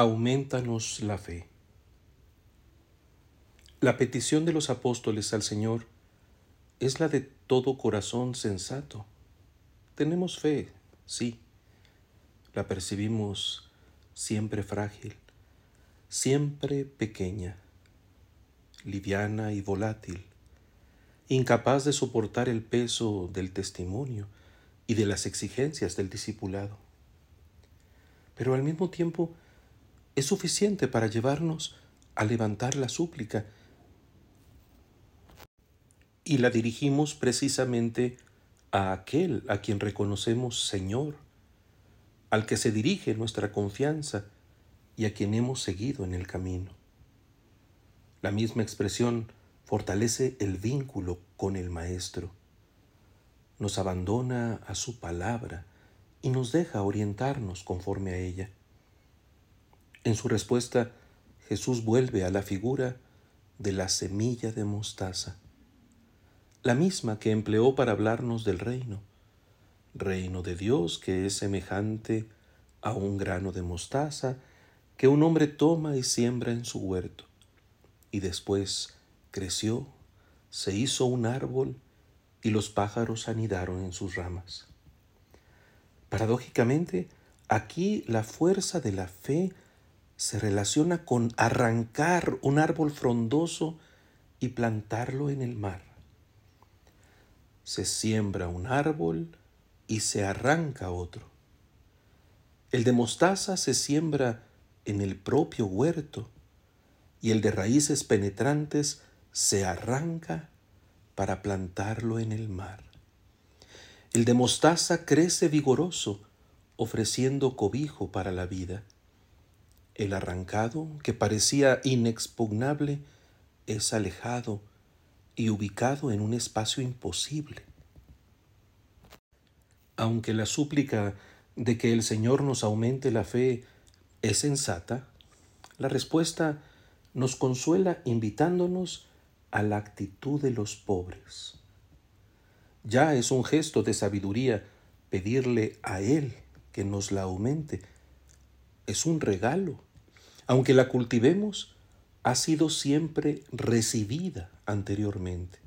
Aumentanos la fe. La petición de los apóstoles al Señor es la de todo corazón sensato. Tenemos fe, sí. La percibimos siempre frágil, siempre pequeña, liviana y volátil, incapaz de soportar el peso del testimonio y de las exigencias del discipulado. Pero al mismo tiempo, es suficiente para llevarnos a levantar la súplica y la dirigimos precisamente a aquel a quien reconocemos Señor, al que se dirige nuestra confianza y a quien hemos seguido en el camino. La misma expresión fortalece el vínculo con el Maestro, nos abandona a su palabra y nos deja orientarnos conforme a ella. En su respuesta, Jesús vuelve a la figura de la semilla de mostaza, la misma que empleó para hablarnos del reino, reino de Dios que es semejante a un grano de mostaza que un hombre toma y siembra en su huerto, y después creció, se hizo un árbol, y los pájaros anidaron en sus ramas. Paradójicamente, aquí la fuerza de la fe se relaciona con arrancar un árbol frondoso y plantarlo en el mar. Se siembra un árbol y se arranca otro. El de mostaza se siembra en el propio huerto y el de raíces penetrantes se arranca para plantarlo en el mar. El de mostaza crece vigoroso, ofreciendo cobijo para la vida. El arrancado, que parecía inexpugnable, es alejado y ubicado en un espacio imposible. Aunque la súplica de que el Señor nos aumente la fe es sensata, la respuesta nos consuela invitándonos a la actitud de los pobres. Ya es un gesto de sabiduría pedirle a Él que nos la aumente. Es un regalo aunque la cultivemos, ha sido siempre recibida anteriormente.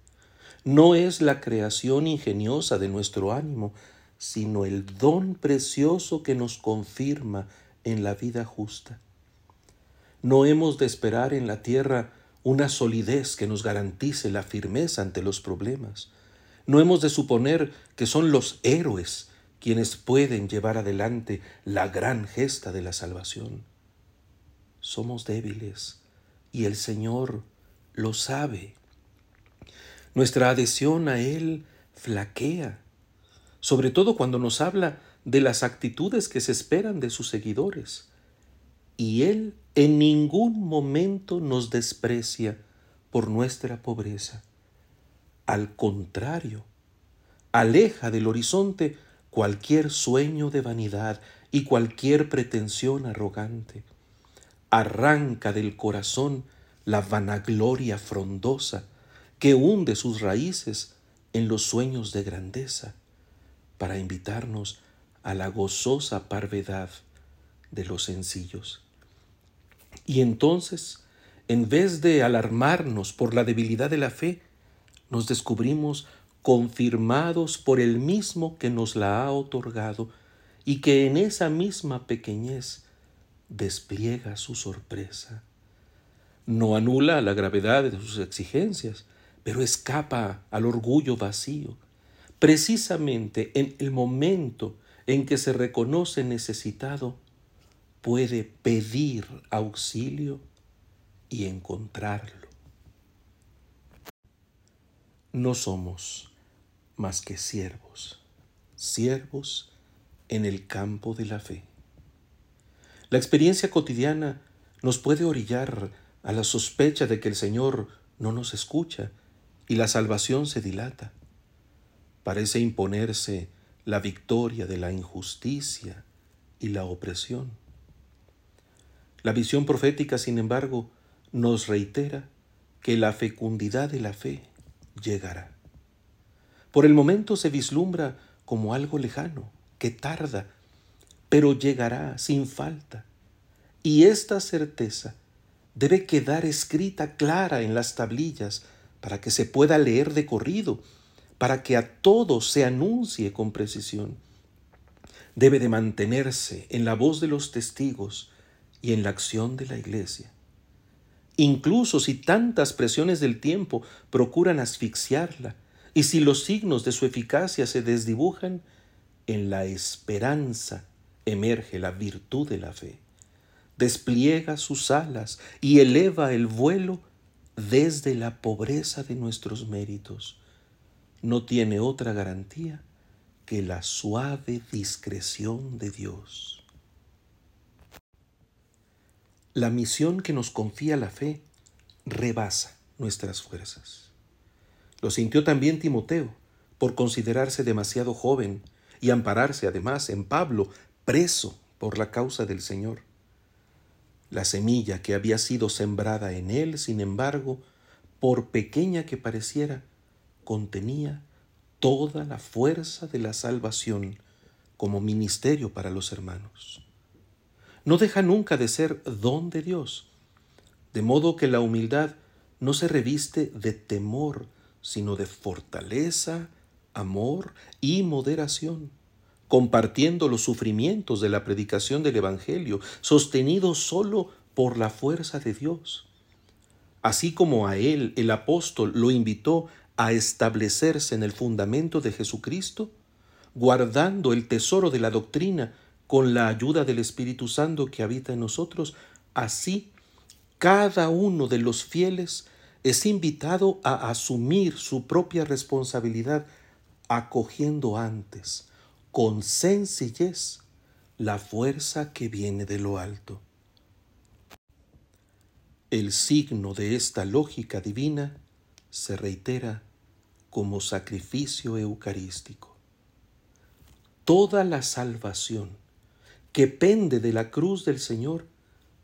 No es la creación ingeniosa de nuestro ánimo, sino el don precioso que nos confirma en la vida justa. No hemos de esperar en la tierra una solidez que nos garantice la firmeza ante los problemas. No hemos de suponer que son los héroes quienes pueden llevar adelante la gran gesta de la salvación somos débiles y el Señor lo sabe. Nuestra adhesión a Él flaquea, sobre todo cuando nos habla de las actitudes que se esperan de sus seguidores. Y Él en ningún momento nos desprecia por nuestra pobreza. Al contrario, aleja del horizonte cualquier sueño de vanidad y cualquier pretensión arrogante arranca del corazón la vanagloria frondosa que hunde sus raíces en los sueños de grandeza, para invitarnos a la gozosa parvedad de los sencillos. Y entonces, en vez de alarmarnos por la debilidad de la fe, nos descubrimos confirmados por el mismo que nos la ha otorgado y que en esa misma pequeñez despliega su sorpresa. No anula la gravedad de sus exigencias, pero escapa al orgullo vacío. Precisamente en el momento en que se reconoce necesitado, puede pedir auxilio y encontrarlo. No somos más que siervos, siervos en el campo de la fe. La experiencia cotidiana nos puede orillar a la sospecha de que el Señor no nos escucha y la salvación se dilata. Parece imponerse la victoria de la injusticia y la opresión. La visión profética, sin embargo, nos reitera que la fecundidad de la fe llegará. Por el momento se vislumbra como algo lejano, que tarda pero llegará sin falta. Y esta certeza debe quedar escrita clara en las tablillas para que se pueda leer de corrido, para que a todos se anuncie con precisión. Debe de mantenerse en la voz de los testigos y en la acción de la iglesia. Incluso si tantas presiones del tiempo procuran asfixiarla, y si los signos de su eficacia se desdibujan, en la esperanza emerge la virtud de la fe. Despliega sus alas y eleva el vuelo desde la pobreza de nuestros méritos. No tiene otra garantía que la suave discreción de Dios. La misión que nos confía la fe rebasa nuestras fuerzas. Lo sintió también Timoteo, por considerarse demasiado joven y ampararse además en Pablo, preso por la causa del Señor. La semilla que había sido sembrada en él, sin embargo, por pequeña que pareciera, contenía toda la fuerza de la salvación como ministerio para los hermanos. No deja nunca de ser don de Dios, de modo que la humildad no se reviste de temor, sino de fortaleza, amor y moderación, compartiendo los sufrimientos de la predicación del Evangelio, sostenido solo por la fuerza de Dios. Así como a él el apóstol lo invitó a establecerse en el fundamento de Jesucristo, guardando el tesoro de la doctrina con la ayuda del Espíritu Santo que habita en nosotros, así cada uno de los fieles es invitado a asumir su propia responsabilidad, acogiendo antes, con sencillez, la fuerza que viene de lo alto. El signo de esta lógica divina se reitera como sacrificio eucarístico. Toda la salvación que pende de la cruz del Señor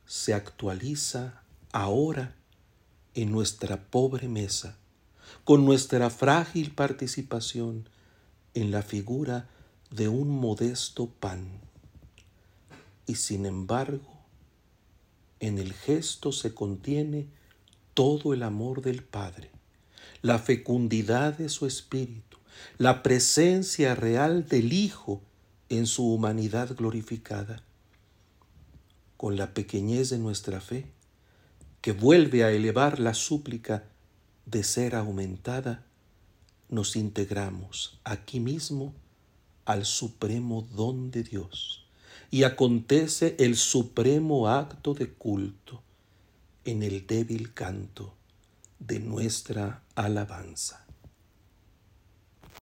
se actualiza ahora en nuestra pobre mesa, con nuestra frágil participación en la figura de un modesto pan. Y sin embargo, en el gesto se contiene todo el amor del Padre, la fecundidad de su Espíritu, la presencia real del Hijo en su humanidad glorificada. Con la pequeñez de nuestra fe, que vuelve a elevar la súplica de ser aumentada, nos integramos aquí mismo al supremo don de Dios y acontece el supremo acto de culto en el débil canto de nuestra alabanza.